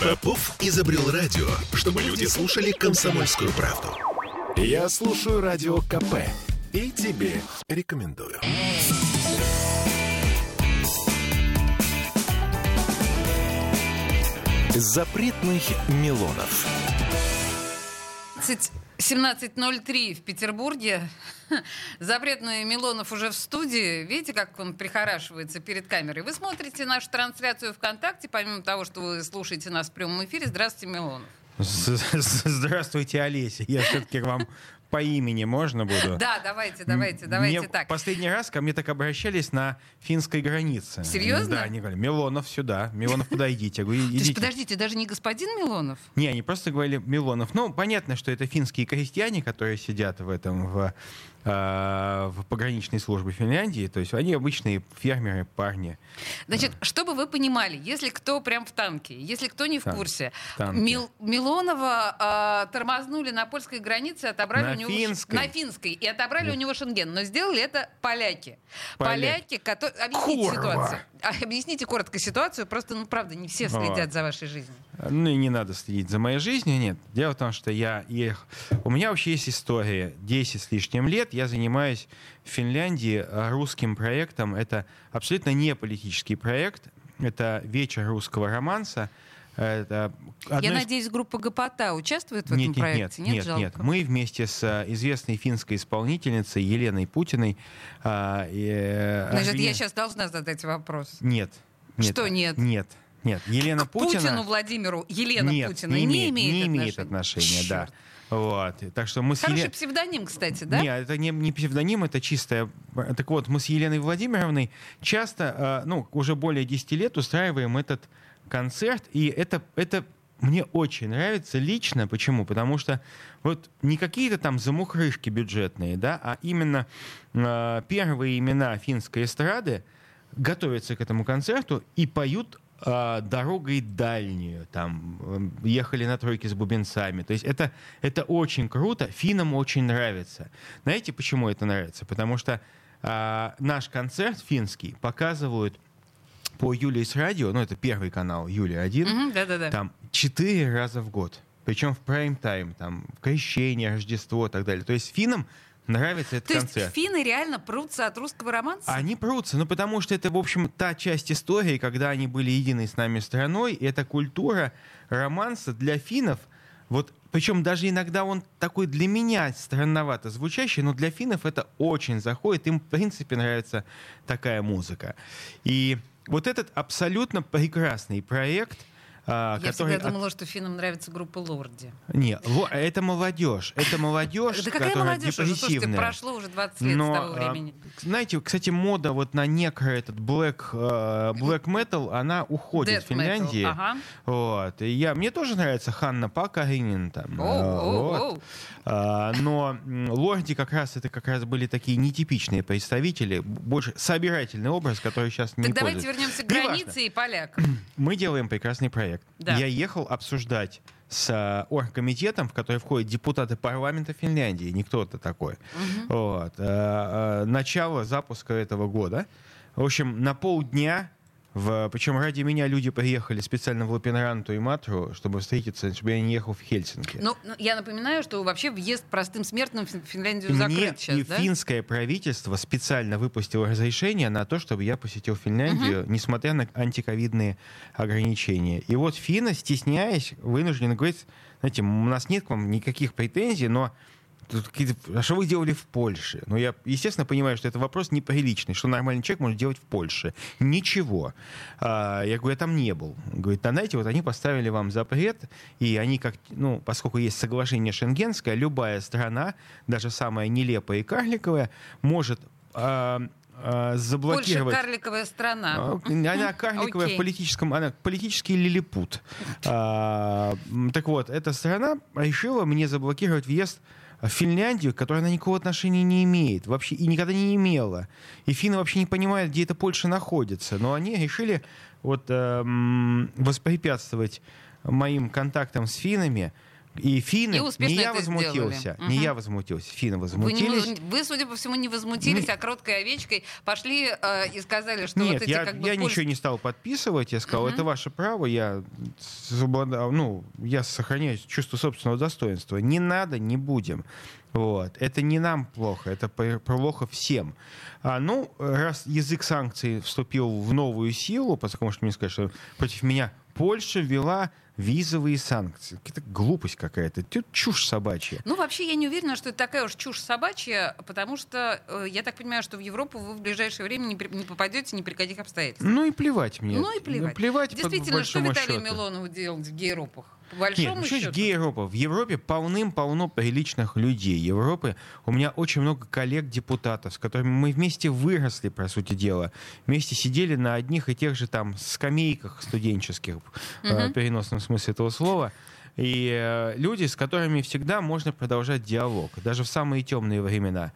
Попов изобрел радио, чтобы люди слушали комсомольскую правду. Я слушаю радио КП и тебе рекомендую. Запретных Милонов. 17.03 в Петербурге. Запретный Милонов уже в студии. Видите, как он прихорашивается перед камерой? Вы смотрите нашу трансляцию ВКонтакте, помимо того, что вы слушаете нас в прямом эфире. Здравствуйте, Милонов. Здравствуйте, Олеся. Я все-таки к вам по имени можно буду? Да, давайте, давайте, давайте мне так. Последний раз ко мне так обращались на финской границе. Серьезно? Да, они говорили, Милонов сюда, Милонов подойдите. Я говорю, То есть, идите. подождите, даже не господин Милонов? Не, они просто говорили Милонов. Ну, понятно, что это финские крестьяне, которые сидят в этом, в, в пограничной службе Финляндии. То есть они обычные фермеры, парни. Значит, чтобы вы понимали, если кто прям в танке, если кто не в Так, курсе. Мил- Милонова а, тормознули на польской границе, отобрали На у него финской. на финской и отобрали у него шенген, но сделали это поляки. Поляки. Поляки, которые объясните ситуацию. А, Объясните коротко ситуацию, просто ну правда не все следят Вот. за вашей жизнью. Ну и не надо следить за моей жизнью, нет. Дело в том, что я ехал... У меня вообще есть история. 10 с лишним лет я занимаюсь в Финляндии э, русским проектом. Это абсолютно не политический проект. Это вечер русского романса. Это одно Я из- надеюсь, группа Гопота участвует в этом нет, нет, проекте? нет, нет, жалко? нет. Мы вместе с э, известной финской исполнительницей Еленой Путиной... а, и, э, Значит, я сейчас должна задать вопрос. Нет. нет. Что нет? Нет. Нет. Елена К Путина... Путину Владимиру Елена Нет, Путина не, не, имеет, не имеет отношения? отношения, да. Вот. Так что мы с Хороший Еле- псевдоним, кстати, да? Нет, это не, не псевдоним, это чистая. Так вот, мы с Еленой Владимировной часто, э, ну, уже более 10 лет устраиваем этот концерт, и это, это мне очень нравится лично. Почему? Потому что вот не какие-то там замухрышки бюджетные, да, а именно э, первые имена финской эстрады готовятся к этому концерту и поют э, дорогой дальнюю, там, э, ехали на тройке с бубенцами. То есть это, это очень круто, финнам очень нравится. Знаете, почему это нравится? Потому что э, наш концерт финский показывают по Юлии с радио, ну это первый канал Юлия 1, Мгм, Да-да-да. там четыре раза в год. Причем в прайм-тайм, там, в крещение, Рождество и так далее. То есть финнам нравится этот То есть концерт. финны реально прутся от русского романса? Они прутся, ну потому что это, в общем, та часть истории, когда они были единой с нами страной, и эта культура романса для финнов, вот, причем даже иногда он такой для меня странновато звучащий, но для финнов это очень заходит, им, в принципе, нравится такая музыка. И вот этот абсолютно прекрасный проект, Я который... всегда думала, что финнам нравится группа Лорди. Не, это молодежь. Это молодежь, Да какая которая молодежь уже? Слушайте, депрессивная. прошло уже 20 лет Но, с того а, времени. знаете, кстати, мода вот на некро этот black, э, black metal, она уходит Death в Финляндии. metal, ага. Вот. И я, мне тоже нравится Ханна Пакаринин. Там, оу, вот. оу. А, но Лорди как раз это как раз были такие нетипичные представители, больше собирательный образ, который сейчас не Так давайте пользуется. вернемся к границе и полякам. Мы делаем прекрасный проект. Да. Я ехал обсуждать с э, оргкомитетом, в который входят депутаты парламента Финляндии, не кто-то такой. Вот. Э, э, Начало запуска этого года. В общем, на полдня, в, причем ради меня люди приехали специально в Лапинранту и Матру, чтобы встретиться, чтобы я не ехал в Хельсинки. Ну, ну, я напоминаю, что вообще въезд простым смертным в Финляндию Мне закрыт сейчас, и да? финское правительство специально выпустило разрешение на то, чтобы я посетил Финляндию, несмотря на антиковидные ограничения. И вот финны, стесняясь, вынуждены говорить, знаете, у нас нет к вам никаких претензий, но а что вы делали в Польше? Ну, я, естественно, понимаю, что это вопрос неприличный. Что нормальный человек может делать в Польше? Ничего. А, я говорю, я там не был. Говорит, а знаете, вот они поставили вам запрет, и они как, ну, поскольку есть соглашение шенгенское, любая страна, даже самая нелепая и карликовая, может а, а, Польша заблокировать... карликовая страна. А, Она карликовая Окей. в политическом, она политический лилипут. А, так вот, эта страна решила мне заблокировать въезд Финляндию, к которой она никакого отношения не имеет, вообще и никогда не имела. И финны вообще не понимают, где эта Польша находится. Но они решили вот эм, воспрепятствовать моим контактам с финнами, И финны, И не я возмутился, сделали. не я возмутился, финны Вы, возмутились. не- вы, судя по всему, не возмутились, Не- а кроткой овечкой пошли э, и сказали, что Нет, вот эти я, как бы я ничего не стал подписывать. Я сказал, Мгм. это ваше право. Я, ну, я сохраняю чувство собственного достоинства. Не надо, не будем. Вот. Это не нам плохо, это плохо всем. А, ну, раз язык санкций вступил в новую силу, потому что мне сказать, что против меня Польша ввела визовые санкции. Какая-то глупость какая-то. Чушь собачья. Ну, вообще, я не уверена, что это такая уж чушь собачья, потому что э, я так понимаю, что в Европу вы в ближайшее время не, при- не попадете ни при каких обстоятельствах. Ну и плевать мне. Ну и плевать. Плевать по Действительно, что большому Виталию счету. Милонову делать в гейропах? По Нет, большому ну счету. ж гей-Европа? В Европе полным-полно приличных людей. Европы у меня очень много коллег-депутатов, с которыми мы вместе выросли, по сути дела. Вместе сидели на одних и тех же там скамейках студенческих, э, в переносном смысле этого слова. И э, люди, с которыми всегда можно продолжать диалог, даже в самые темные времена.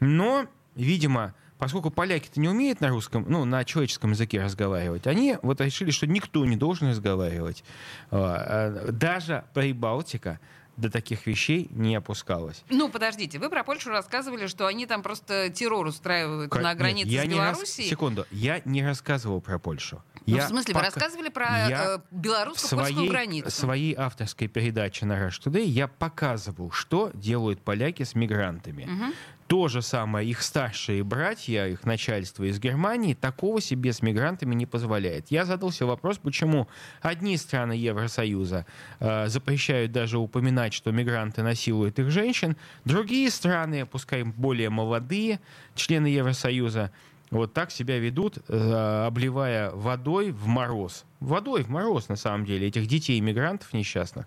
Но, видимо, поскольку поляки-то не умеют на русском, ну, на человеческом языке разговаривать, они вот решили, что никто не должен разговаривать. А, а, Даже Прибалтика до таких вещей не опускалась. Ну, подождите, вы про Польшу рассказывали, что они там просто террор устраивают Как- на нет, границе я с не рас- Белоруссией. Секунду, я не рассказывал про Польшу. Ну, Я в смысле, пока- вы рассказывали про я э, в белорусско-польскую границу? своей авторской передаче на Rush Today я показывал, что делают поляки с мигрантами. Мгм. То же самое их старшие братья, их начальство из Германии такого себе с мигрантами не позволяет. Я задался вопрос, почему одни страны Евросоюза э, запрещают даже упоминать, что мигранты насилуют их женщин, другие страны, пускай более молодые, члены Евросоюза, вот так себя ведут, э, обливая водой в мороз. Водой в мороз, на самом деле, этих детей-мигрантов несчастных.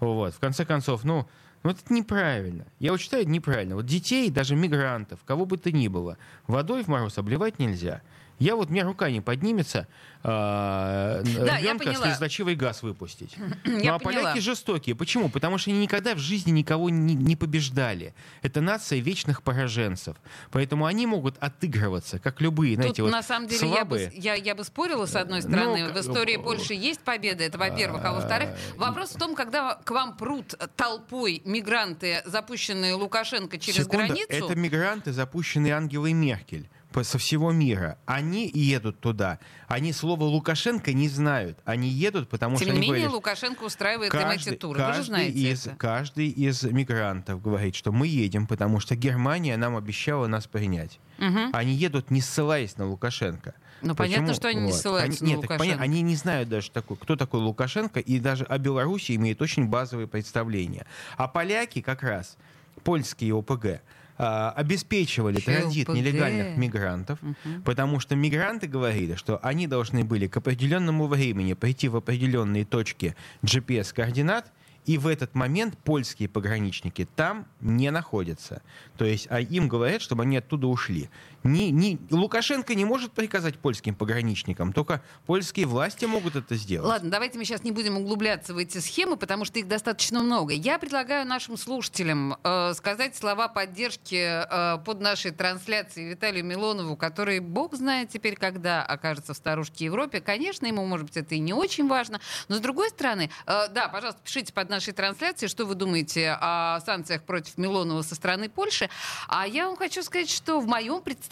Вот. В конце концов, ну, ну, это неправильно. Я вот считаю, это неправильно. Вот детей, даже мигрантов, кого бы то ни было, водой в мороз обливать нельзя. Я вот, у меня рука не поднимется а, Да, ребенка слезоточивый газ выпустить. Ну, Я а поняла. поляки жестокие. Почему? Потому что они никогда в жизни никого не, не побеждали. Это нация вечных пораженцев. Поэтому они могут отыгрываться, как любые, Тут, знаете, вот на самом деле, я бы, слабые. я, я бы спорила, с одной стороны. Ну, в истории Польши есть победа, это во-первых. А во-вторых, вопрос в том, когда к вам прут толпой мигранты, запущенные Лукашенко через границу. Это мигранты, запущенные Ангелой Меркель со всего мира. Они едут туда. Они слова Лукашенко не знают. Они едут, потому Тем что не они менее, говорили, Лукашенко устраивает им эти каждый, туры. Вы же каждый знаете из, это. каждый из мигрантов говорит, что мы едем, потому что Германия нам обещала нас принять. Мгм. Они едут, не ссылаясь на Лукашенко. Ну, понятно, что они не Вот. ссылаются Они- на нет, Лукашенко. понятно, они не знают даже, такой, кто такой Лукашенко, и даже о Беларуси имеют очень базовые представления. А поляки как раз, польские ОПГ, а, обеспечивали и транзит нелегальных мигрантов, Мгм. потому что мигранты говорили, что они должны были к определенному времени прийти в определенные точки GPS-координат, и в этот момент польские пограничники там не находятся. То есть а им говорят, чтобы они оттуда ушли. Ни, ни, Лукашенко не может приказать польским пограничникам, только польские власти могут это сделать. Ладно, давайте мы сейчас не будем углубляться в эти схемы, потому что их достаточно много. Я предлагаю нашим слушателям э, сказать слова поддержки э, под нашей трансляцией Виталию Милонову, который, бог знает теперь, когда окажется в старушке Европе. Конечно, ему, может быть, это и не очень важно. Но, с другой стороны, э, да, пожалуйста, пишите под нашей трансляцией, что вы думаете о санкциях против Милонова со стороны Польши. А я вам хочу сказать, что в моем представлении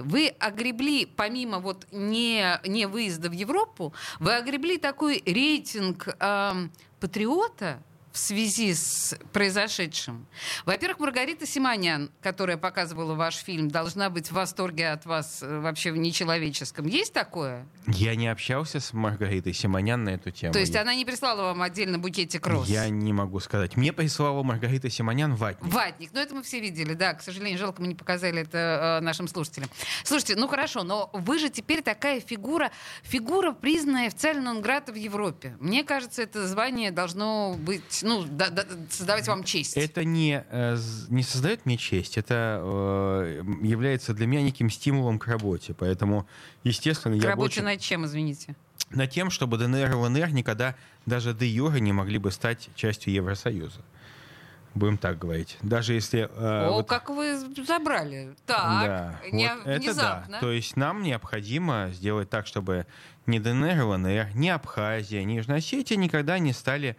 вы огребли, помимо вот не, не выезда в Европу, вы огребли такой рейтинг эм, патриота в связи с произошедшим. Во-первых, Маргарита Симонян, которая показывала ваш фильм, должна быть в восторге от вас э, вообще в нечеловеческом. Есть такое? Я не общался с Маргаритой Симонян на эту тему. То есть Я- она не прислала вам отдельно букетик роз? Я не могу сказать. Мне прислала Маргарита Симонян ватник. Ватник. Ну, это мы все видели, да. К сожалению, жалко, мы не показали это э, нашим слушателям. Слушайте, ну хорошо, но вы же теперь такая фигура, фигура, признанная официально Нонграта в Европе. Мне кажется, это звание должно быть, ну, да- да- создавать вам честь. Это не, э, не создает мне честь, это э, является для меня неким стимулом к работе. Поэтому, естественно, К я работе очень... над чем, извините? над тем, чтобы ДНР и ЛНР никогда даже де юре не могли бы стать частью Евросоюза. Будем так говорить. Даже если... э, О, вот- как вы забрали. Так, да, не- вот это внезапно. да. То есть нам необходимо сделать так, чтобы ни ДНР, ЛНР, ни Абхазия, ни Южная Осетия никогда не стали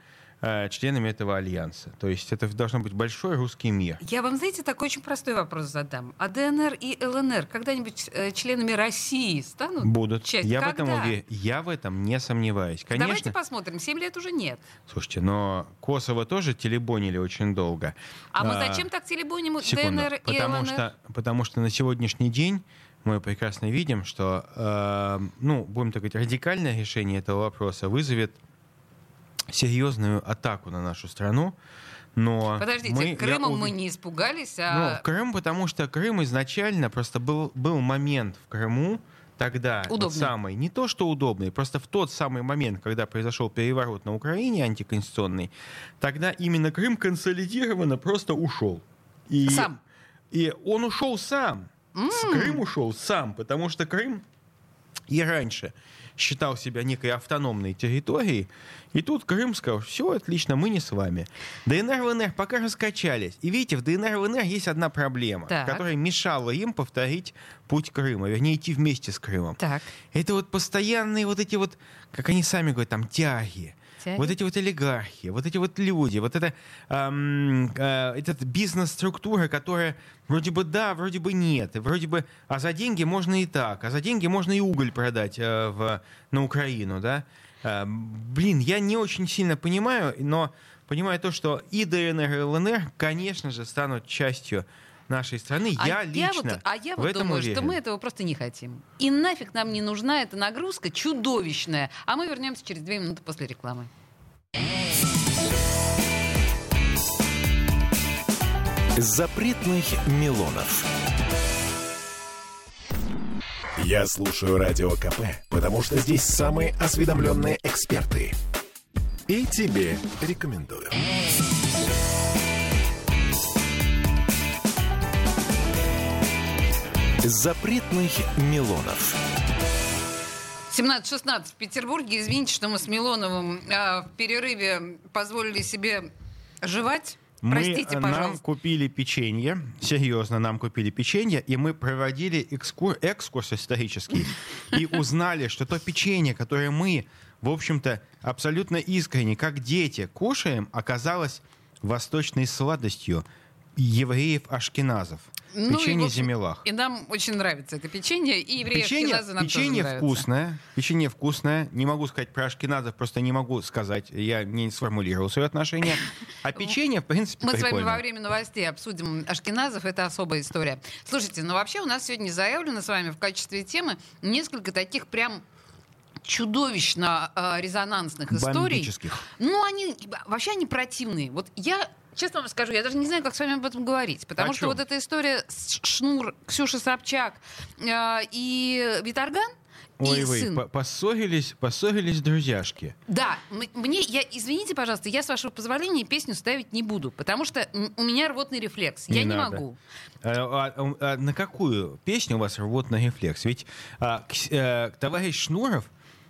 членами этого альянса. То есть это должен быть большой русский мир. Я вам, знаете, такой очень простой вопрос задам. А ДНР и ЛНР когда-нибудь э, членами России станут? Будут. Часть? Я в, этом уверен. Я в этом не сомневаюсь. Конечно. Давайте посмотрим. Семь лет уже нет. Слушайте, но Косово тоже телебонили очень долго. А, мы зачем так телебоним секунду. ДНР и потому ЛНР? Что, потому что на сегодняшний день мы прекрасно видим, что, э, ну, будем так говорить, радикальное решение этого вопроса вызовет серьезную атаку на нашу страну. Но Подождите, мы, я Крымом ув- мы не испугались, Ну, а Крым, потому что Крым изначально просто был, был момент в Крыму, тогда вот Удобный. самый, не то что удобный, просто в тот самый момент, когда произошел переворот на Украине антиконституционный, тогда именно Крым консолидированно просто ушел. И, Сам. И он ушел сам. С Крым ушел сам, потому что Крым и раньше считал себя некой автономной территорией, и тут Крым сказал, все, отлично, мы не с вами. ДНР, ЛНР пока раскачались. И видите, в ДНР, ЛНР есть одна проблема, Так. которая мешала им повторить путь Крыма, вернее, идти вместе с Крымом. Так. Это вот постоянные вот эти вот, как они сами говорят, там, тяги. Тяги? Вот эти вот олигархи, вот эти вот люди, вот это, эм, э, этот бизнес-структура, которая вроде бы да, вроде бы нет, вроде бы, а за деньги можно и так, а за деньги можно и уголь продать э, в, на Украину, да. Э, блин, я не очень сильно понимаю, но понимаю то, что и ДНР, и ЛНР, конечно же, станут частью нашей страны. А я лично вот, а я в вот этом думаю, уверен. что мы этого просто не хотим. И нафиг нам не нужна эта нагрузка чудовищная. А мы вернемся через две минуты после рекламы. Запретных Милонов. Я слушаю Радио КП, потому что здесь самые осведомленные эксперты. И тебе рекомендую. Запретных Милонов. 17-16 в Петербурге. Извините, что мы с Милоновым а, в перерыве позволили себе жевать. Мы, Простите, э, нам пожалуйста. купили печенье, серьезно, нам купили печенье, и мы проводили экскур- экскурс исторический и узнали, что то печенье, которое мы, в общем-то, абсолютно искренне, как дети, кушаем, оказалось восточной сладостью евреев-ашкеназов. Ну, и, печенье общем, Земелах. И нам очень нравится это печенье, и евреи Печенье, нам тоже печенье нравятся. вкусное, печенье вкусное. Не могу сказать про ашкеназов, просто не могу сказать, я не сформулировал свое отношение. А печенье, в принципе, Мы с вами прикольное. во время новостей обсудим Ашкеназов, это особая история. Слушайте, ну вообще у нас сегодня заявлено с вами в качестве темы несколько таких прям чудовищно э, резонансных историй. Ну, они вообще они противные. Вот я честно вам скажу, я даже не знаю, как с вами об этом говорить. Потому О что чем? вот эта история с Шнур, Ксюша Собчак э, и Виторган, Ой, и вы, сын. по- поссорились, поссорились друзьяшки. Да, мне, я, извините, пожалуйста, я, с вашего позволения, песню ставить не буду, потому что у меня рвотный рефлекс. я не надо. могу. А, а, а на какую песню у вас рвотный рефлекс? Ведь а, Кс- э, товарищ Шнуров,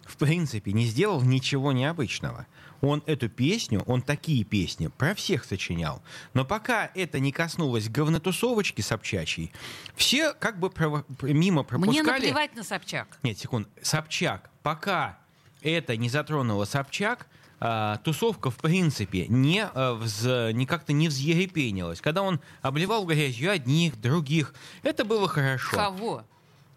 в принципе, не сделал ничего необычного. Он эту песню, он такие песни про всех сочинял. Но пока это не коснулось говнотусовочки собчачьей, все как бы прово- мимо Мне пропускали... наплевать на Собчак. Нет, секунд. Собчак. Пока это не затронуло Собчак, а, тусовка, в принципе, не, а, вз- не как-то не взъерепенилась. Когда он обливал грязью одних, других, это было хорошо. Кого?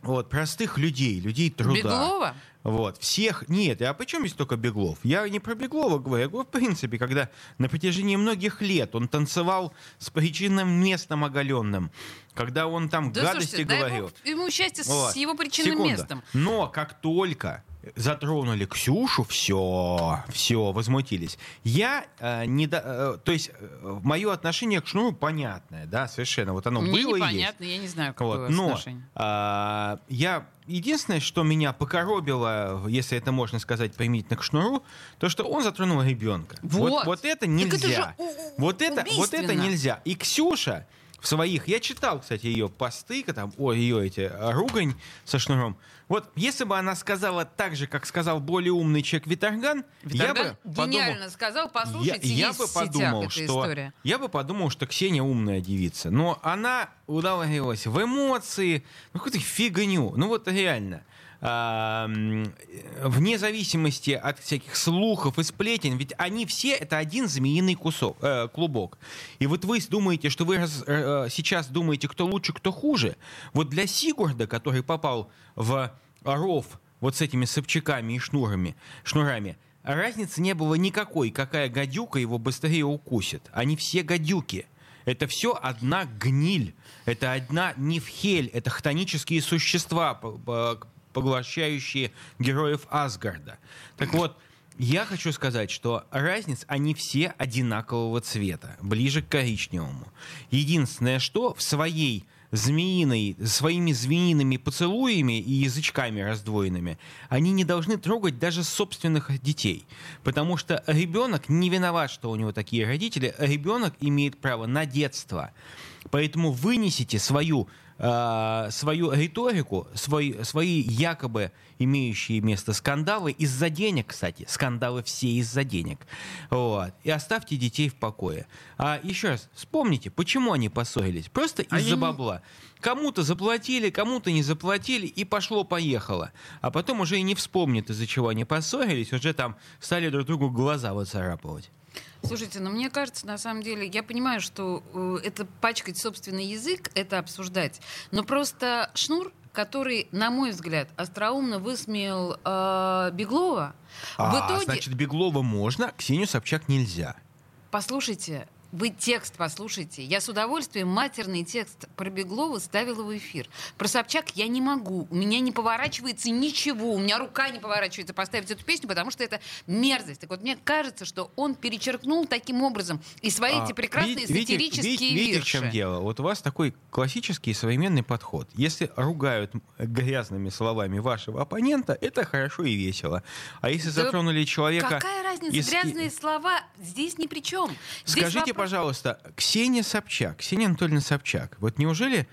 Вот, простых людей, людей труда. Беглова? Вот, всех, нет, а почему здесь только Беглов? Я не про Беглова говорю, я говорю, в принципе, когда на протяжении многих лет он танцевал с причинным местом оголенным, когда он там Да гадости слушайте, дай говорил. бог ему счастье Вот. с его причинным Секунда. местом. Но как только затронули Ксюшу, все, все, возмутились. Я э, не... до- э, то есть мое отношение к Шнуру понятное, да, совершенно. Вот оно Мне было и есть. непонятно, я не знаю, какое Вот, но отношение. а, я единственное, что меня покоробило, если это можно сказать применительно к шнуру, то что он затронул ребенка. Вот. вот, это это нельзя. же у- у- вот это, вот это нельзя. И Ксюша в своих, я читал, кстати, ее посты, там, о, ее эти а, ругань со шнуром. Вот если бы она сказала так же, как сказал более умный человек Виторган, я Виторган бы подумал, гениально сказал, послушайте, я, я бы подумал, что история. я бы подумал, что Ксения умная девица, но она удалилась в эмоции, ну какую-то фигню, ну вот реально. Вне зависимости от всяких слухов и сплетен, ведь они все это один змеиный кусок, э, клубок. И вот вы думаете, что вы раз, э, сейчас думаете, кто лучше, кто хуже. Вот для Сигурда, который попал в ров вот с этими сапчаками и шнурами, шнурами, разницы не было никакой, какая гадюка его быстрее укусит. Они все гадюки. Это все одна гниль. Это одна нефхель. Это хтонические существа, поглощающие героев Асгарда. Так вот, я хочу сказать, что разниц, они все одинакового цвета, ближе к коричневому. Единственное, что в своей змеиной, своими змеиными поцелуями и язычками раздвоенными, они не должны трогать даже собственных детей. Потому что ребенок не виноват, что у него такие родители, ребенок имеет право на детство. Поэтому вынесите свою э, свою риторику, свои, свои якобы имеющие место скандалы из-за денег, кстати, скандалы все из-за денег. Вот. И оставьте детей в покое. А еще раз, вспомните, почему они поссорились? Просто а из-за бабла. Кому-то заплатили, кому-то не заплатили, и пошло-поехало. А потом уже и не вспомнят, из-за чего они поссорились, уже там стали друг другу глаза выцарапывать. Слушайте, ну мне кажется, на самом деле, я понимаю, что э, это пачкать собственный язык, это обсуждать, но просто шнур, который, на мой взгляд, остроумно высмеял э, Беглова, а, в итоге... значит, Беглова можно, Ксению Собчак нельзя. Послушайте, вы текст послушайте. Я с удовольствием матерный текст про Беглова ставила в эфир. Про Собчак я не могу. У меня не поворачивается ничего. У меня рука не поворачивается поставить эту песню, потому что это мерзость. Так вот, мне кажется, что он перечеркнул таким образом и свои а, эти прекрасные видите, сатирические видите, видите, видите, в чем дело? Вот у вас такой классический современный подход. Если ругают грязными словами вашего оппонента, это хорошо и весело. А если да затронули человека... Какая разница? Из... Грязные слова здесь ни при чем. Здесь Скажите, пожалуйста, Ксения Собчак, Ксения Анатольевна Собчак, вот неужели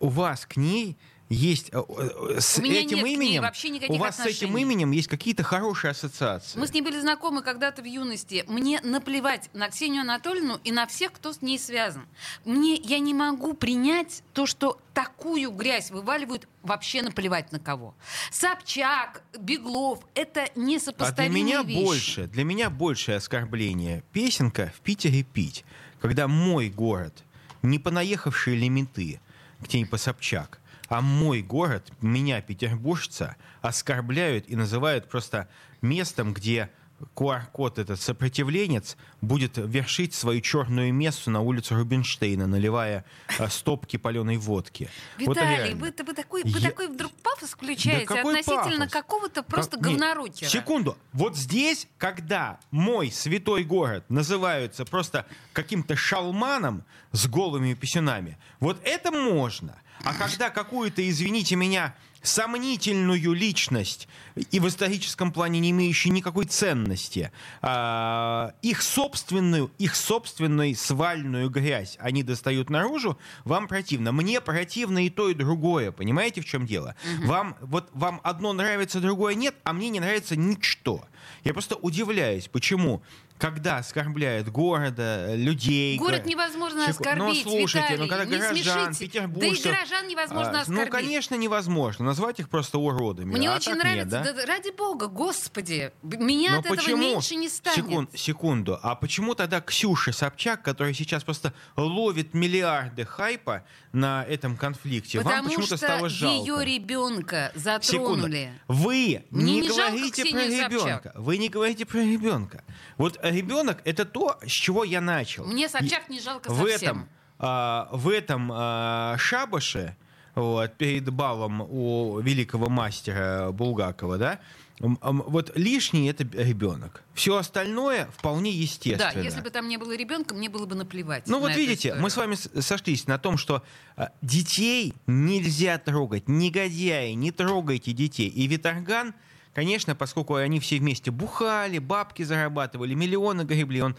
у вас к ней есть э, э, с этим именем, у вас отношений. с этим именем есть какие-то хорошие ассоциации. Мы с ней были знакомы когда-то в юности. Мне наплевать на Ксению Анатольевну и на всех, кто с ней связан. Мне я не могу принять то, что такую грязь вываливают вообще наплевать на кого. Собчак, Беглов — это несопоставимые а для меня вещи. больше, для меня большее оскорбление песенка в Питере пить, когда мой город, не понаехавшие лимиты, где-нибудь по Собчак, а мой город, меня, петербуржца, оскорбляют и называют просто местом, где QR-код, этот сопротивленец, будет вершить свою черную мессу на улицу Рубинштейна, наливая э, стопки паленой водки. Виталий, вот вы, вы, такой, вы Я... такой вдруг пафос включаете да относительно какого-то просто как... говнорукера. Секунду. Вот здесь, когда мой святой город называется просто каким-то шалманом с голыми писюнами, вот это можно. А когда какую-то, извините меня, сомнительную личность и в историческом плане не имеющую никакой ценности, э, их собственную, их собственную свальную грязь они достают наружу, вам противно. Мне противно и то, и другое. Понимаете, в чем дело? Угу. Вам, вот, вам одно нравится, другое нет, а мне не нравится ничто. Я просто удивляюсь, почему когда оскорбляют города, людей. Город невозможно Секу... оскорбить, Ну, слушайте, Виталий, ну когда горожан, петербуржцев... Да и горожан невозможно а, оскорбить. Ну, конечно, невозможно. Назвать их просто уродами. Мне а очень нравится, нет, да? Да, ради бога, господи, меня Но от почему... этого меньше не станет. Секунд, секунду. А почему тогда Ксюша Собчак, которая сейчас просто ловит миллиарды хайпа на этом конфликте, Потому вам почему-то стало жалко? ее ребенка затронули. Секунду. Вы Мне не, не говорите про ребенка. Вы не говорите про ребенка. Вот ребенок это то, с чего я начал. Мне Собчак не жалко в Этом, а, в этом а, шабаше, вот, перед балом у великого мастера Булгакова, да, вот лишний это ребенок. Все остальное вполне естественно. Да, если бы там не было ребенка, мне было бы наплевать. Ну вот видите, мы с вами сошлись на том, что а, детей нельзя трогать. Негодяи, не трогайте детей. И Виторган Конечно, поскольку они все вместе бухали, бабки зарабатывали, миллионы гребли, он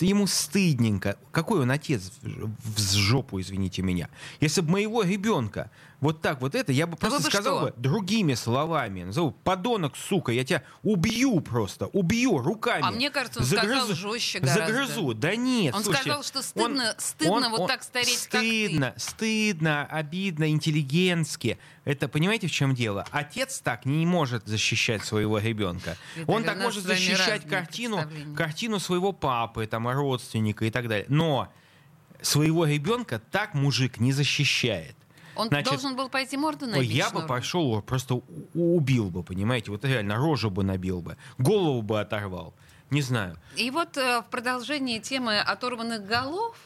ему стыдненько. Какой он отец в жопу, извините меня. Если бы моего ребенка вот так вот это, я бы Да просто сказал что? бы другими словами. Назову, подонок, сука, я тебя убью просто, убью руками. А мне кажется, он сказал жестче Загрызу. Да нет, Он слушайте, сказал, что стыдно- стыдно вот так стареть, как ты. Стыдно, стыдно, обидно, интеллигентски. Это, понимаете, в чем дело? Отец так не может защищать своего ребенка. Он так может защищать картину, картину своего папы, там, родственника и так далее. Но своего ребенка так мужик не защищает. Он Значит, должен был пойти морду набить. я бы пошел, просто убил бы, понимаете? Вот реально рожу бы набил бы, голову бы оторвал. Не знаю. И вот э, в продолжении темы оторванных голов,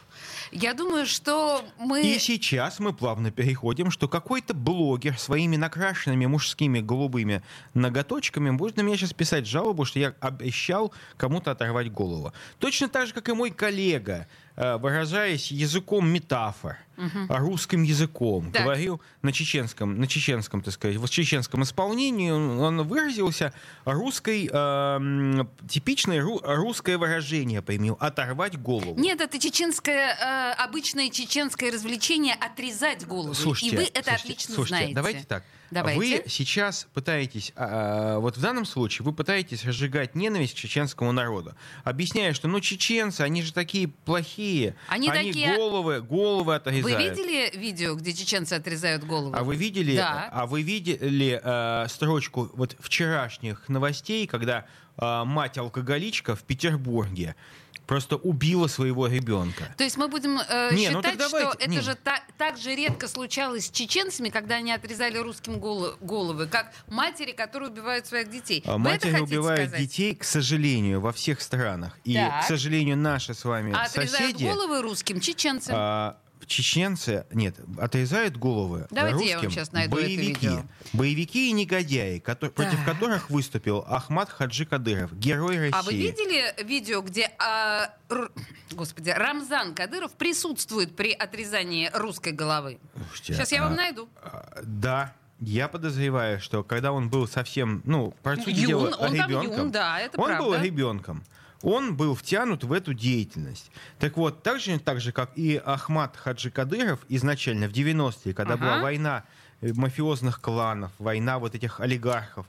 я думаю, что мы... И сейчас мы плавно переходим, что какой-то блогер своими накрашенными мужскими голубыми ноготочками будет на меня сейчас писать жалобу, что я обещал кому-то оторвать голову. Точно так же, как и мой коллега, выражаясь языком метафор, русским языком, Так. говорил на чеченском, на чеченском, так сказать, в чеченском исполнении, он, выразился русской, э, типичное ру- русское выражение применил, оторвать голову. Нет, это чеченское, э, обычное чеченское развлечение отрезать голову. Слушайте, и вы это слушайте, отлично слушайте, знаете. Давайте так. Давайте. Вы сейчас пытаетесь, а, а, вот в данном случае, вы пытаетесь разжигать ненависть к чеченскому народу, объясняя, что ну чеченцы, они же такие плохие, Они такие- головы, головы отрезают. Вы видели видео, где чеченцы отрезают голову? А вы видели, Да. а вы видели э, строчку вот вчерашних новостей, когда э, мать алкоголичка в Петербурге просто убила своего ребенка? То есть мы будем э, Не, ну считать, так давайте, что это не. же та- так же редко случалось с чеченцами, когда они отрезали русским голо- головы, как матери, которые убивают своих детей. А Вы это Матери убивают сказать? детей, к сожалению, во всех странах. И, Так. к сожалению, наши с вами А отрезают соседи... головы русским чеченцам. а, чеченцы, нет, отрезают головы Давайте я русским вам щас найду это боевики. видео. Боевики и негодяи, кото- против которых выступил Ахмад Хаджи Кадыров, герой России. А вы видели видео, где, а, Р- господи, Рамзан Кадыров присутствует при отрезании русской головы? Слушайте, Сейчас я вам а, найду. а, Да, я подозреваю, что когда он был совсем, ну, по сути Юн, дела, он ребенком, юн, да, это он правда. был ребенком. Он был втянут в эту деятельность. Так вот, так же, так же как и Ахмад Хаджи Кадыров изначально в 90-е, когда Ага. была война э, мафиозных кланов, война вот этих олигархов,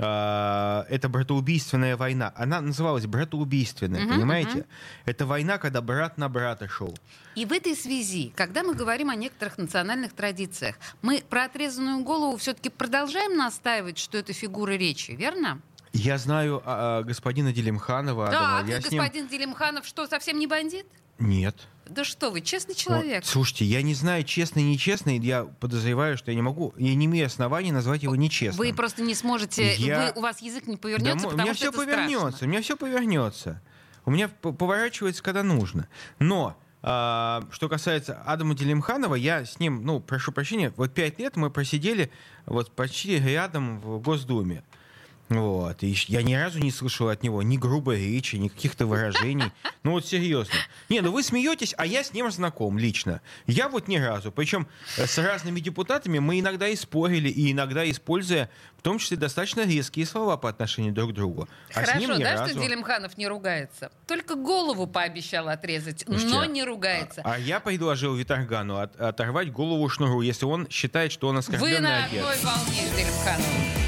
а, это братоубийственная война. Она называлась братоубийственная, Мгм, понимаете? Это война, когда брат на брата шел. И в этой связи, когда мы говорим о некоторых национальных традициях, мы про отрезанную голову все-таки продолжаем настаивать, что это фигура речи, верно? Я знаю а, а, господина Делимханова. Да, Адама, я с ним- господин Делимханов что, совсем не бандит? Нет. Да что вы, честный Вот, человек. слушайте, я не знаю, честный, нечестный. Я подозреваю, что я не могу, я не имею оснований назвать его нечестным. Вы просто не сможете, Я- вы- у вас язык не Да повернется, у потому меня что все это повернется, страшно. у меня все повернется. У меня поворачивается, когда нужно. Но а, что касается Адама Делимханова, я с ним, ну, прошу прощения, вот пять лет мы просидели вот почти рядом в Госдуме. Вот. И я ни разу не слышал от него ни грубой речи, ни каких-то выражений. Ну вот серьезно. Не, ну вы смеетесь, а я с ним знаком лично. Я вот ни разу. Причем э, с разными депутатами мы иногда и спорили, и иногда используя в том числе достаточно резкие слова по отношению друг к другу. А с ним Хорошо, ни да, разу. что Делимханов не ругается? Только голову пообещал отрезать, Слушайте, но не ругается. А я предложил Витаргану от- оторвать голову шнуру, если он считает, что он Вы оскорбленный на отец. одной волне с Делимхановым.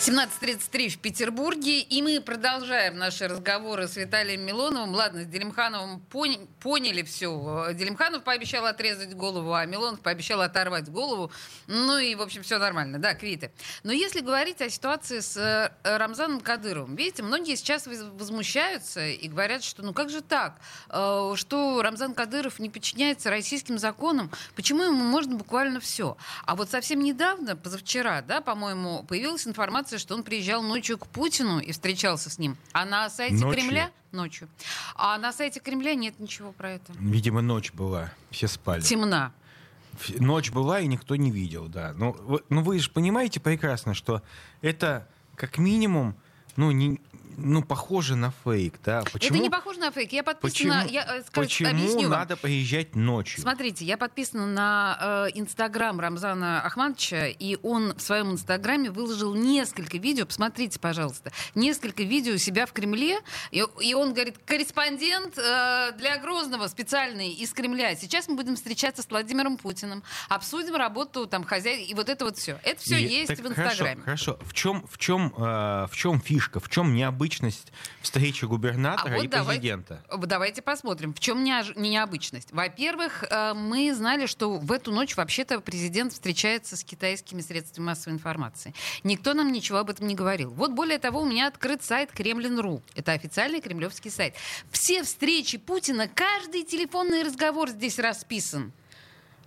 17.33 в Петербурге, и мы продолжаем наши разговоры с Виталием Милоновым. Ладно, с Делимхановым пони- поняли все. Делимханов пообещал отрезать голову, а Милонов пообещал оторвать голову. Ну и, в общем, все нормально, да, квиты. Но если говорить о ситуации с э, Рамзаном Кадыровым, видите, многие сейчас воз- возмущаются и говорят, что ну как же так, Э, что Рамзан Кадыров не подчиняется российским законам, почему ему можно буквально все? А вот совсем недавно, позавчера, да, по-моему, появилась информация, что он приезжал ночью к Путину и встречался с ним. А на сайте Ночью? Кремля ночью. А на сайте Кремля нет ничего про это. Видимо, ночь была, все спали. Темна. Ночь была, и никто не видел, да. Ну, вы, ну вы же понимаете прекрасно, что это как минимум, ну, не, ну, похоже на фейк, да? Почему, Это не похоже на фейк. Я подписана... почему, я, э, скажу, почему объясню вам. надо поезжать ночью? Смотрите, я подписана на э, инстаграм Рамзана Ахмадовича, и он в своем инстаграме выложил несколько видео, посмотрите, пожалуйста, несколько видео у себя в Кремле, и, и он говорит, корреспондент э, для Грозного специальный из Кремля. Сейчас мы будем встречаться с Владимиром Путиным, обсудим работу там хозяина, и вот это вот все. Это все И- есть в инстаграме. Хорошо, хорошо. В чем, в чем, э, в чем фишка, в чем необычность встречи губернатора А вот и президента? Вот Давайте посмотрим, в чем неож- необычность. Во-первых, э, мы знали, что в эту ночь вообще-то президент встречается с китайскими средствами массовой информации. Никто нам ничего об этом не говорил. Вот более того, у меня открыт сайт Кремлин.ру. Это официальный кремлевский сайт. Все встречи Путина, каждый телефонный разговор здесь расписан.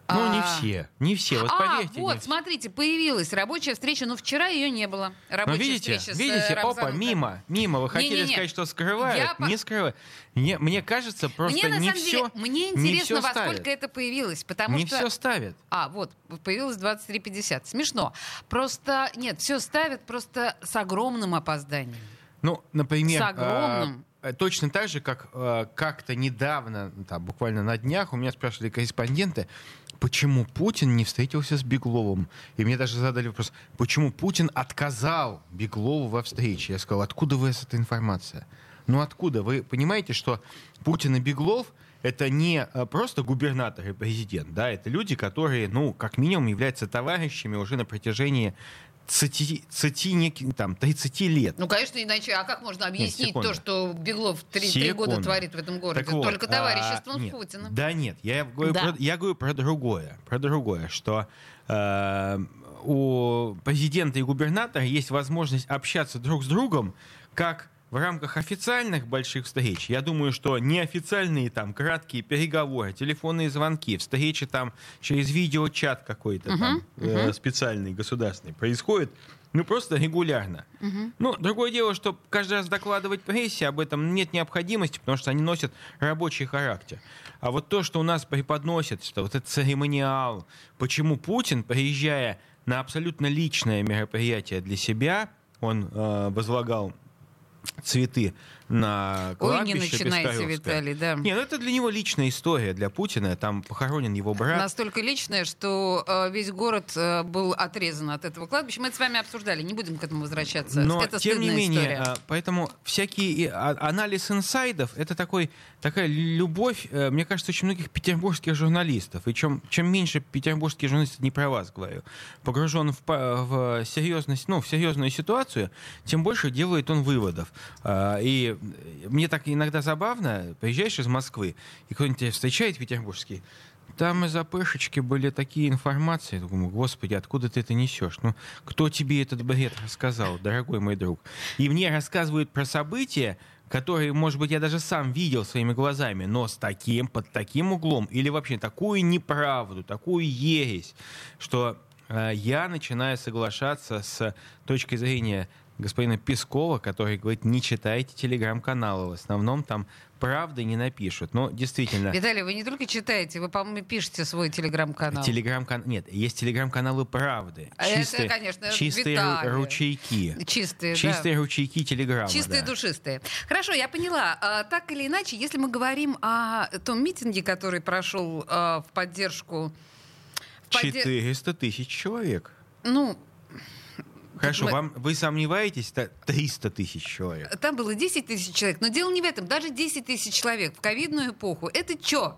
Ну, не А, все. Не все. Вот а, поверьте. вот, не все. смотрите, появилась рабочая встреча, но вчера ее не было. Ну, Рабочая видите, встреча с, видите, э, опа, мимо, мимо. Вы хотели Не-не-не. сказать, что скрывают? Я Не скрывают. Мне, мне кажется, просто мне, на не самом все, деле, мне не интересно, во ставят. сколько это появилось, потому не что... все ставят. А, вот, появилось 23.50. Смешно. Просто, нет, все ставят просто с огромным опозданием. Ну, например, С огромным. а, э, точно так же, как э, как-то недавно, ну, там, буквально на днях, у меня спрашивали корреспонденты, почему Путин не встретился с Бегловым. И мне даже задали вопрос, почему Путин отказал Беглову во встрече. Я сказал, откуда вы эта информация? Ну откуда? Вы понимаете, что Путин и Беглов это не э, просто губернатор и президент, да, это люди, которые, ну, как минимум, являются товарищами уже на протяжении 30, 30, неки- там, 30 лет. Ну, конечно, иначе, а как можно объяснить секунду. то, что Беглов три, три Секунду. года творит в этом городе? Так вот, Только товариществом а, с нет, Путиным. Да нет, я говорю, Да. Про, я говорю про другое. Про другое, что э, у президента и губернатора есть возможность общаться друг с другом, как в рамках официальных больших встреч. Я думаю, что неофициальные там краткие переговоры, телефонные звонки, встречи там через видеочат какой-то там э, специальный, государственный происходит. Ну, просто регулярно. Ну, другое дело, что каждый раз докладывать прессе об этом нет необходимости, потому что они носят рабочий характер. А вот то, что у нас преподносят, что вот этот церемониал, почему Путин, приезжая на абсолютно личное мероприятие для себя, он э, возлагал цветы на Ой, кладбище не начинайте. Виталий, да. Не, ну это для него личная история, для Путина. Там похоронен его брат. Настолько личное, что э, весь город э, был отрезан от этого кладбища. Мы это с вами обсуждали, не будем к этому возвращаться. Но, это тем не менее, история. а, поэтому всякие а, анализ инсайдов — это такой, такая любовь, э, мне кажется, очень многих петербургских журналистов. И чем, чем меньше петербургские журналисты, не про вас говорю, погружен в, в серьезность, ну, в серьезную ситуацию, тем больше делает он выводов. А, И мне так иногда забавно, приезжаешь из Москвы, и кто-нибудь тебя встречает петербургский, там из АПшечки были такие информации. Я думаю, господи, откуда ты это несешь? Ну, кто тебе этот бред рассказал, дорогой мой друг? И мне рассказывают про события, которые, может быть, я даже сам видел своими глазами, но с таким, под таким углом, или вообще такую неправду, такую ересь, что э, я начинаю соглашаться с точки зрения господина Пескова, который говорит, не читайте телеграм-каналы, в основном там правды не напишут. Но действительно... Виталий, вы не только читаете, вы, по-моему, пишете свой телеграм-канал. Телеграм-канал. Нет, есть телеграм-каналы правды. А это, чистые, конечно, чистые Виталий. ру- ручейки. Чистые, да. Чистые ручейки телеграмма. Чистые, да. душистые. Хорошо, я поняла. А, так или иначе, если мы говорим о том митинге, который прошел а, в поддержку... в подде- 400 тысяч человек. Ну, Хорошо, мы- вам, вы сомневаетесь, та- 300 тысяч человек. там было 10 тысяч человек. Но дело не в этом. Даже 10 тысяч человек в ковидную эпоху. Это чё?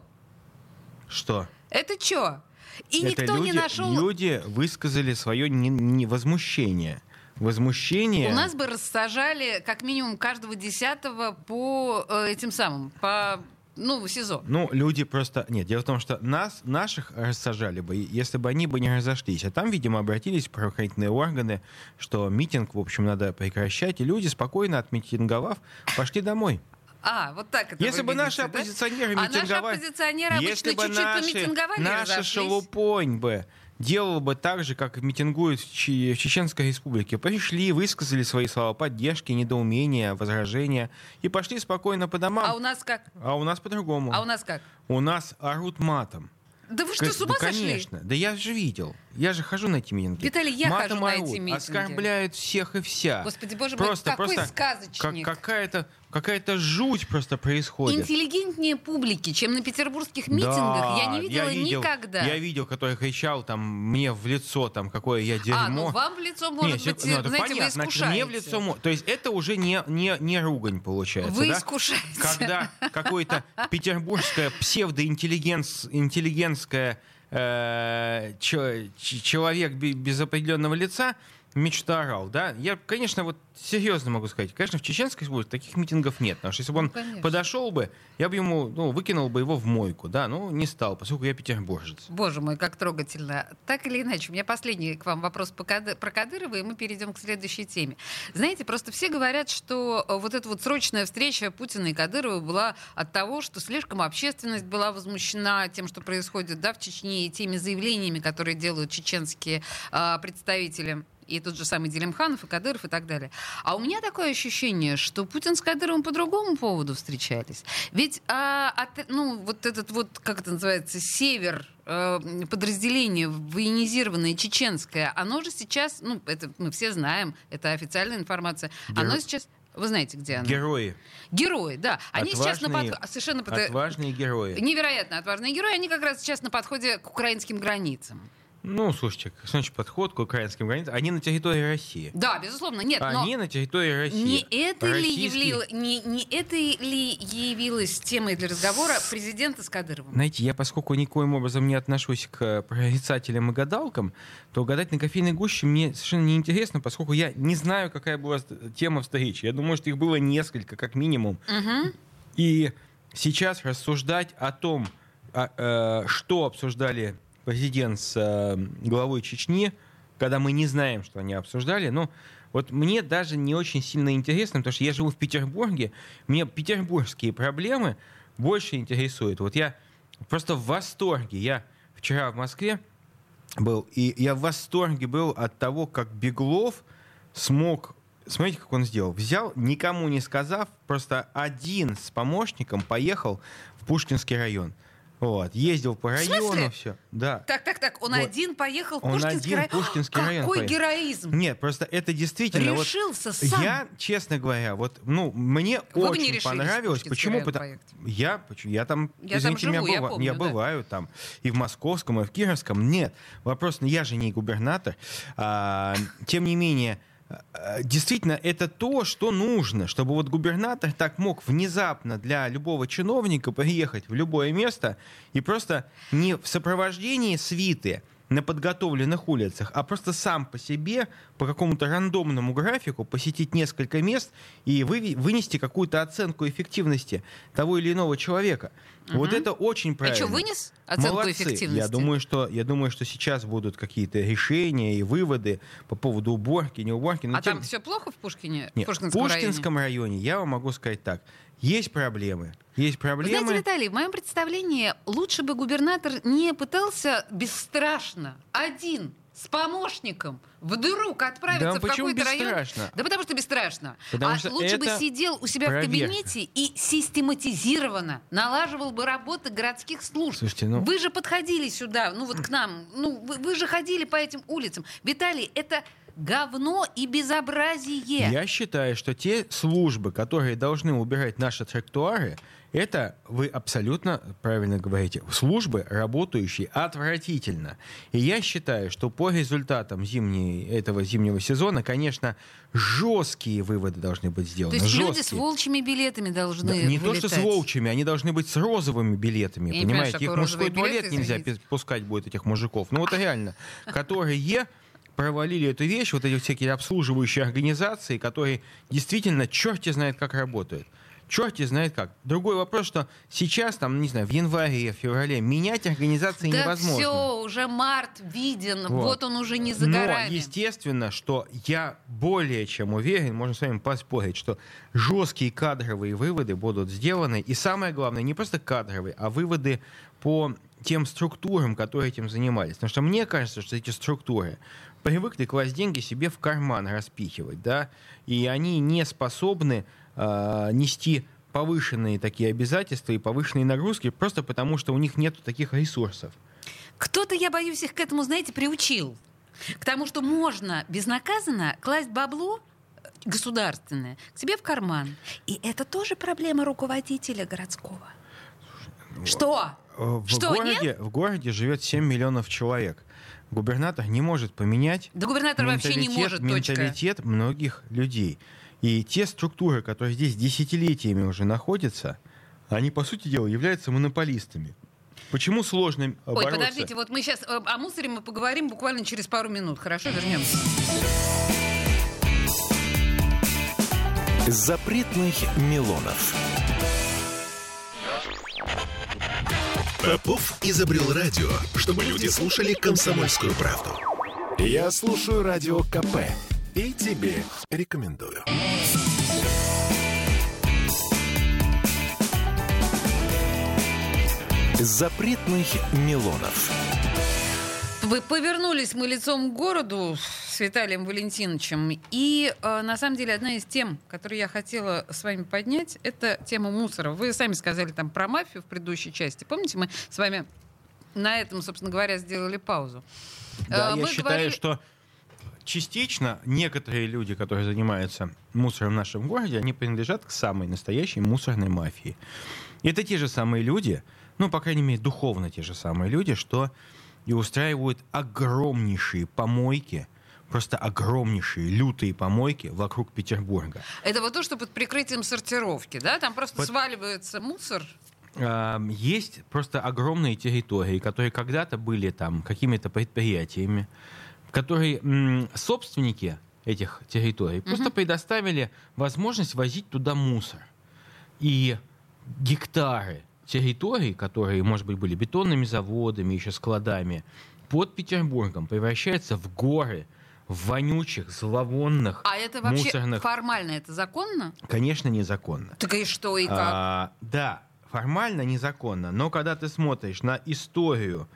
Что? Это чё? И Это никто люди, не нашел... люди высказали свое не, не возмущение. Возмущение... У нас бы рассажали как минимум каждого десятого по э, этим самым, по ну, СИЗО. Ну, люди просто... Нет, дело в том, что нас, наших рассажали бы, если бы они бы не разошлись. А там, видимо, обратились правоохранительные органы, что митинг, в общем, надо прекращать. И люди, спокойно отмитинговав, пошли домой. А, вот так это Если бы наши да? оппозиционеры А наши митинговали... оппозиционеры обычно бы чуть-чуть наши, помитинговали наша шелупонь бы делала бы так же, как митингуют в, Че- в Чеченской республике. Пришли, высказали свои слова поддержки, недоумения, возражения и пошли спокойно по домам. А у нас как? А у нас по-другому. А у нас как? У нас орут матом. Да вы что, с ума да, сошли? конечно. Да я же видел. я же хожу на эти митинги. Виталий, я Матом хожу на орут, эти митинги. Оскорбляют всех и вся. Господи, боже мой, Просто, какой просто сказочник. как- какая-то какая-то жуть просто происходит. Интеллигентнее публики, чем на петербургских митингах, я не видела видел, никогда. Я видел, который кричал там мне в лицо, там, какое я а, дерьмо. ну вам в лицо, может Не, быть, ну, это знаете, понятно, вы значит, искушаете. мне в лицо... То есть это уже не, не, не ругань получается, Вы да? искушаете. Когда какой-то петербургская псевдоинтеллигентская э, человек бе- без определенного лица мечтарал, да? Я, конечно, вот серьезно могу сказать, конечно, в Чеченской республике таких митингов нет, потому что если бы он Ну, конечно. подошел бы, я бы ему, ну, выкинул бы его в мойку, да, ну, не стал, поскольку я петербуржец. Боже мой, как трогательно. Так или иначе, у меня последний к вам вопрос по Кады- про Кадырова, и мы перейдем к следующей теме. Знаете, просто все говорят, что э, вот эта вот срочная встреча Путина и Кадырова была от того, что слишком общественность была возмущена тем, что происходит да, в Чечне, и теми заявлениями, которые делают чеченские а, представители и тот же самый Делимханов, и Кадыров, и так далее. А у меня такое ощущение, что Путин с Кадыровым по другому поводу встречались. Ведь, а, от- ну, вот этот вот, как это называется, север, э, подразделение военизированное чеченское, оно же сейчас, ну, это мы все знаем, это официальная информация, оно Геро- сейчас... Вы знаете, где оно? Герои, Герои, да. Они сейчас на Отважные- подходе... Совершенно отважные герои. Невероятно отважные герои. Они как раз сейчас на подходе к украинским границам. Ну, слушайте, значит, подход к украинским границам, они на территории России. Да, безусловно. Нет, но... Они на территории России. Не это, ли Российский- являло- не, не это ли явилось темой для разговора президента с Кадыровым? Знаете, я поскольку никоим образом не отношусь к прорицателям и гадалкам, то гадать на кофейной гуще мне совершенно неинтересно, поскольку я не знаю, какая была тема встречи. Я думаю, что их было несколько, как минимум. Мгм. И сейчас рассуждать о том, а, э, что обсуждали президент с э, главой Чечни, когда мы не знаем, что они обсуждали, ну, вот мне даже не очень сильно интересно, потому что я живу в Петербурге, мне петербургские проблемы больше интересуют. Вот я просто в восторге. Я вчера в Москве был, и я в восторге был от того, как Беглов смог Смотрите, как он сделал. Взял, никому не сказав, просто один с помощником поехал в Пушкинский район. Вот. Ездил по району, все. Да. Так, так, так. Он Вот. один поехал в Он Пушкинский один район. Пушкинский район Какой поехал. героизм! Нет, просто это действительно... вот Решился сам. я, честно говоря, вот, ну, мне Вы очень понравилось. Почему? Потому-? Я, почему- я там, Я там извините меня, живу, я быва- помню, да. бываю там и в Московском, и в Кировском. Нет, вопрос, ну, я же не губернатор. А, тем не менее, действительно, это то, что нужно, чтобы вот губернатор так мог внезапно для любого чиновника приехать в любое место и просто не в сопровождении свиты, на подготовленных улицах, а просто сам по себе по какому-то рандомному графику посетить несколько мест и выви- вынести какую-то оценку эффективности того или иного человека. Вот это очень А правильно. что, вынес оценку Молодцы. эффективности? Я думаю, что я думаю, что сейчас будут какие-то решения и выводы по поводу уборки, не уборки. но А тем- там все плохо в Пушкине? Нет, в Пушкинском, в Пушкинском районе я вам могу сказать так: есть проблемы, есть Вы проблемы. знаете, Виталий, в моем представлении лучше бы губернатор не пытался бесстрашно, один, с помощником, вдруг отправиться Да в почему какой-то район. Да потому что бесстрашно. Потому а что лучше бы сидел у себя проверка. в кабинете и систематизированно налаживал бы работы городских служб. Слушайте, ну- Вы же подходили сюда, ну вот к нам, ну вы, вы же ходили по этим улицам. Виталий, это говно и безобразие. Я считаю, что те службы, которые должны убирать наши тротуары, это, вы абсолютно правильно говорите, службы, работающие отвратительно. И я считаю, что по результатам зимней, этого зимнего сезона, конечно, жесткие выводы должны быть То сделаны. есть люди с жесткие. волчьими билетами должны Да, не то, что с вылетать. волчьими, они должны быть с розовыми билетами. Я понимаете, их мужской билет, туалет нельзя извините. пи- пускать будет этих мужиков. Ну вот реально, которые провалили эту вещь, вот эти всякие обслуживающие организации, которые действительно черти знает, как работают. Черти знает как. Другой вопрос, что сейчас, там, не знаю, в январе, в феврале менять организации Да невозможно. все, уже март виден, вот, Вот. он уже не за Но, горами. естественно, что я более чем уверен, можно с вами поспорить, что жесткие кадровые выводы будут сделаны. И самое главное, не просто кадровые, а выводы по тем структурам, которые этим занимались. Потому что мне кажется, что эти структуры привыкли класть деньги себе в карман распихивать, да, и они не способны э, нести повышенные такие обязательства и повышенные нагрузки просто потому, что у них нет таких ресурсов. Кто-то, я боюсь, их к этому, знаете, приучил. К тому, что можно безнаказанно класть бабло э, государственное к себе в карман. И это тоже проблема руководителя городского. Что? Э, В Что, городе, в городе живет 7 миллионов человек. Губернатор не может поменять Да губернатор вообще не менталитет- может, точка. менталитет многих людей. И те структуры, которые здесь десятилетиями уже находятся, они, по сути дела, являются монополистами. Почему сложно Ой, бороться? подождите, вот мы сейчас о мусоре мы поговорим буквально через пару минут. Хорошо, вернемся. Запретных Милонов. Попов изобрел радио, чтобы люди слушали комсомольскую правду. Я слушаю радио КП и тебе рекомендую. Запретных Милонов. Вы повернулись мы лицом к городу с Виталием Валентиновичем. И э, на самом деле одна из тем, которую я хотела с вами поднять, это тема мусора. Вы сами сказали там про мафию в предыдущей части. Помните, мы с вами на этом, собственно говоря, сделали паузу. Да, Э, я считаю, говорили- что частично некоторые люди, которые занимаются мусором в нашем городе, они принадлежат к самой настоящей мусорной мафии. Это те же самые люди, ну, по крайней мере, духовно те же самые люди, что и устраивают огромнейшие помойки, просто огромнейшие, лютые помойки вокруг Петербурга. Это вот то, что под прикрытием сортировки, да? Там просто Под- сваливается мусор. Есть просто огромные территории, которые когда-то были там какими-то предприятиями, которые м, собственники этих территорий просто предоставили возможность возить туда мусор. И гектары территорий, которые, может быть, были бетонными заводами, еще складами, под Петербургом превращаются в горы вонючих, зловонных, А это вообще мусорных. формально это законно? Конечно, незаконно. Так и что, и как? А, да, формально незаконно, но когда ты смотришь на историю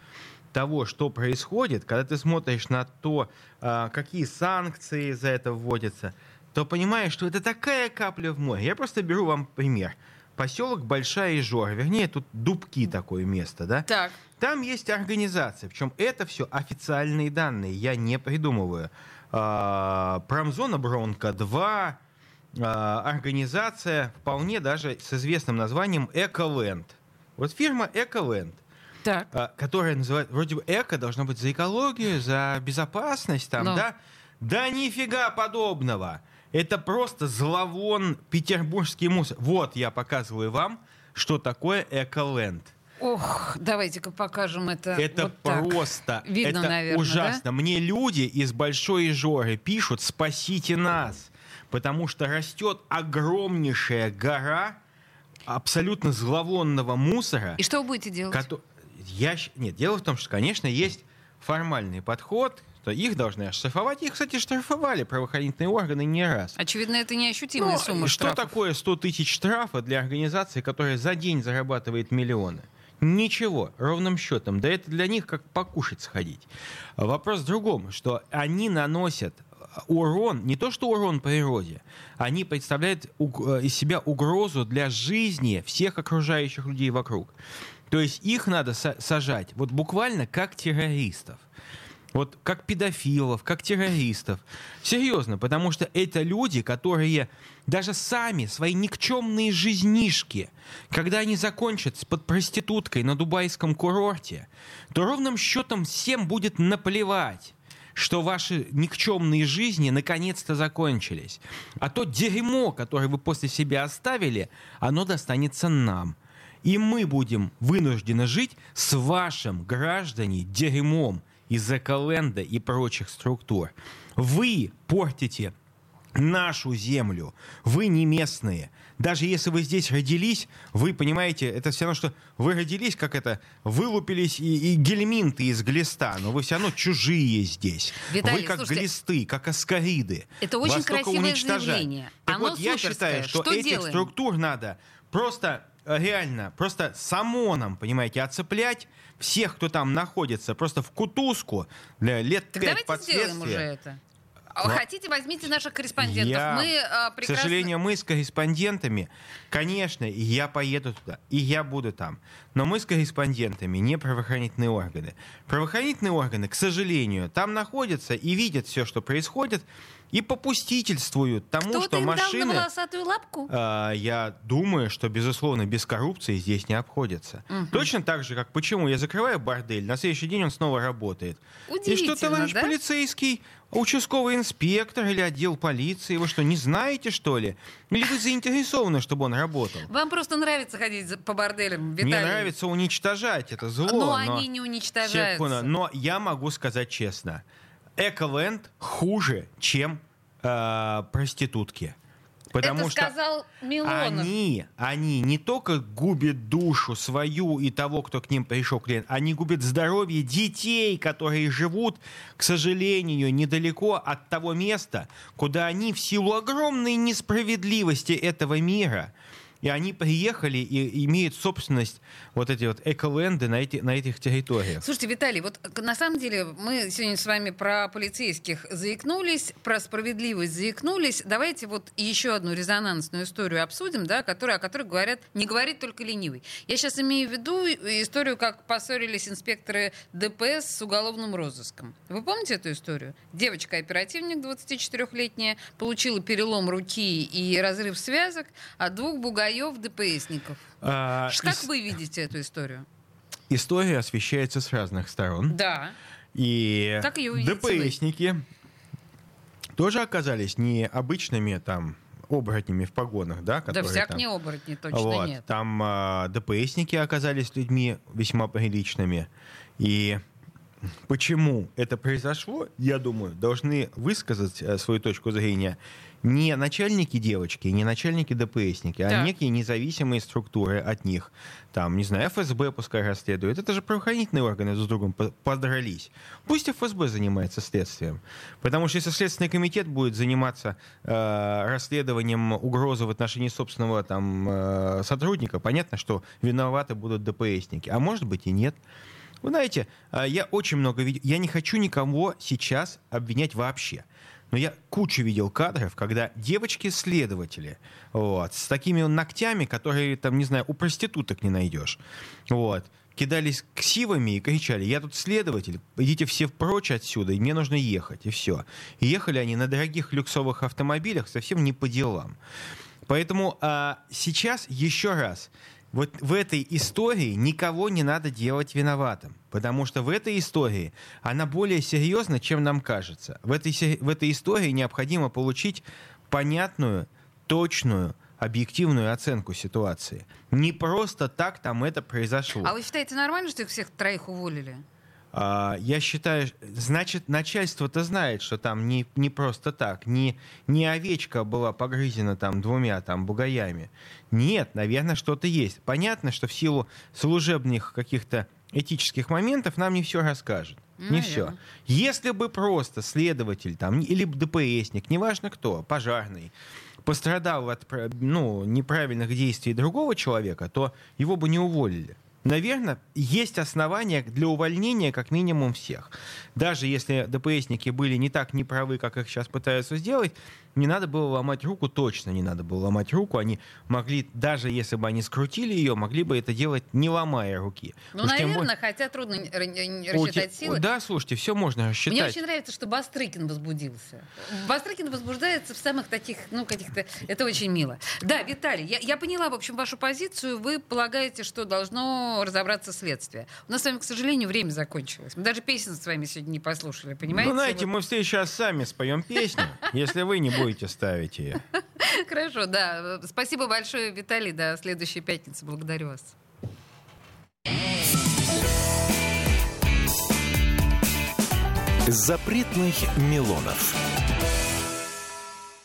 того, что происходит, когда ты смотришь на то, а, какие санкции за это вводятся, то понимаешь, что это такая капля в море. Я просто беру вам пример. Поселок Большая Ижора, вернее, тут Дубки такое место, да? Так. Там есть организация, причем это все официальные данные, я не придумываю. А, Промзона Бронка 2, а, организация вполне даже с известным названием Эколенд. Вот фирма Эколенд, Так. а, которая называется, вроде бы эко должно быть за экологию, за безопасность там, Ну. да? Да нифига подобного. Это просто зловон петербургский мусор. Вот я показываю вам, что такое Эколенд. Ох, давайте-ка покажем это. Это вот так. просто, Видно, это наверное, ужасно. Мне люди из Большой Жоры пишут, спасите нас, потому что растет огромнейшая гора абсолютно зловонного мусора. И что вы будете делать? кото- Я... Нет, дело в том, что, конечно, есть формальный подход, что их должны оштрафовать. Их, кстати, штрафовали правоохранительные органы не раз. Очевидно, это неощутимая Ну, сумма что штрафов. такое 100 тысяч штрафа для организации, которая за день зарабатывает миллионы? Ничего, ровным счетом. Да это для них как покушать сходить. Вопрос в другом, что они наносят урон, не то что урон природе, они представляют э, из себя угрозу для жизни всех окружающих людей вокруг. То есть их надо са- сажать вот буквально как террористов. Вот как педофилов, как террористов. Серьезно, потому что это люди, которые даже сами, свои никчемные жизнишки, когда они закончат под проституткой на дубайском курорте, то ровным счетом всем будет наплевать что ваши никчемные жизни наконец-то закончились. А то дерьмо, которое вы после себя оставили, оно достанется нам. И мы будем вынуждены жить с вашим, граждане, дерьмом из Эколенда и прочих структур. Вы портите нашу землю. Вы не местные. Даже если вы здесь родились, вы понимаете, это все равно, что вы родились, как это, вылупились и, и гельминты из глиста, но вы все равно чужие здесь. Виталий, вы как слушайте, глисты, как аскариды. это очень Вас красивое заявление. Так Оно вот, я суперское. считаю, что, Что этих делаем? структур надо просто реально, просто с ОМОНом, понимаете, отцеплять всех, кто там находится, просто в кутузку для лет Так пять давайте сделаем уже это. А Хотите, возьмите наших корреспондентов. Я, мы К прекрасно... сожалению, мы с корреспондентами, конечно, и я поеду туда, и я буду там. Но мы с корреспондентами не правоохранительные органы. Правоохранительные органы, к сожалению, там находятся и видят все, что происходит, и попустительствуют тому, Кто-то что машины... волосатую лапку? А, Я думаю, что, безусловно, без коррупции здесь не обходится. Точно так же, как почему я закрываю бордель, на следующий день он снова работает. И что, товарищ да? полицейский, участковый инспектор или отдел полиции, вы что, не знаете, что ли? Или вы заинтересованы, чтобы он работал? Вам просто нравится ходить по борделям, Виталий. Мне нравится уничтожать это зло. Но они не уничтожаются. Секунду, Но я могу сказать честно, Эколенд хуже, чем э, проститутки. Потому Это что сказал Милонов. они, они не только губят душу свою и того, кто к ним пришел клиент, они губят здоровье детей, которые живут, к сожалению, недалеко от того места, куда они в силу огромной несправедливости этого мира и они приехали и имеют собственность вот эти вот эколенды на, эти, на этих территориях. Слушайте, Виталий, вот на самом деле мы сегодня с вами про полицейских заикнулись, про справедливость заикнулись. Давайте вот еще одну резонансную историю обсудим, да, которая, о которой говорят, не говорит только ленивый. Я сейчас имею в виду историю, как поссорились инспекторы ДПС с уголовным розыском. Вы помните эту историю? Девочка-оперативник 24-летняя получила перелом руки и разрыв связок от двух бугаев ДПСников. А, Как ис- вы видите эту историю? История освещается с разных сторон. Да. И Как её увидите вы? ДПСники тоже оказались не обычными там оборотнями в погонах, да, Да всяк там- не оборотни, точно Вот, нет. Там а, ДПСники оказались людьми весьма приличными. И почему это произошло, я думаю, должны высказать э, свою точку зрения не начальники девочки, не начальники ДПСники, а Так. некие независимые структуры от них. Там, не знаю, ФСБ пускай расследует. Это же правоохранительные органы друг с другом по- подрались. Пусть ФСБ занимается следствием. Потому что если Следственный комитет будет заниматься э, расследованием угрозы в отношении собственного там, э, сотрудника, понятно, что виноваты будут ДПСники. А может быть и нет. Вы знаете, э, я очень много видел. Я не хочу никого сейчас обвинять вообще. Но я кучу видел кадров, когда девочки-следователи вот, с такими ногтями, которые, там, не знаю, у проституток не найдешь, вот, кидались ксивами и кричали, я тут следователь, идите все прочь отсюда, и мне нужно ехать, и все. И ехали они на дорогих люксовых автомобилях совсем не по делам. Поэтому а, сейчас еще раз, вот в этой истории никого не надо делать виноватым, потому что в этой истории она более серьезна, чем нам кажется. В этой, в этой истории необходимо получить понятную, точную, объективную оценку ситуации. Не просто так там это произошло. А вы считаете нормально, что их всех троих уволили? А, Я считаю, значит, начальство-то знает, что там не, не просто так, не, не овечка была погрызена там двумя там бугаями. Нет, наверное, что-то есть. Понятно, что в силу служебных каких-то этических моментов нам не все расскажут. Не все. Если бы просто следователь там или ДПСник, неважно кто, пожарный, пострадал от ну, неправильных действий другого человека, то его бы не уволили. Наверное, есть основания для увольнения как минимум всех. Даже если ДПСники были не так неправы, как их сейчас пытаются сделать, не надо было ломать руку, точно не надо было ломать руку. Они могли, даже если бы они скрутили ее, могли бы это делать не ломая руки. Ну, тем наверное, более- хотя трудно рассчитать силы. Да, слушайте, все можно рассчитать. Мне очень нравится, что Бастрыкин возбудился. Бастрыкин возбуждается в самых таких, ну, каких-то... Это очень мило. Да, Виталий, я, я поняла, в общем, вашу позицию. Вы полагаете, что должно разобраться следствие. У нас с вами, к сожалению, время закончилось. Мы даже песен с вами сегодня не послушали, понимаете? Ну, знаете, Вот. мы все сейчас сами споем песню, если вы не будете ставить ее. Хорошо, да. Спасибо большое, Виталий. До следующей пятницы. Благодарю вас. Запретных Милонов.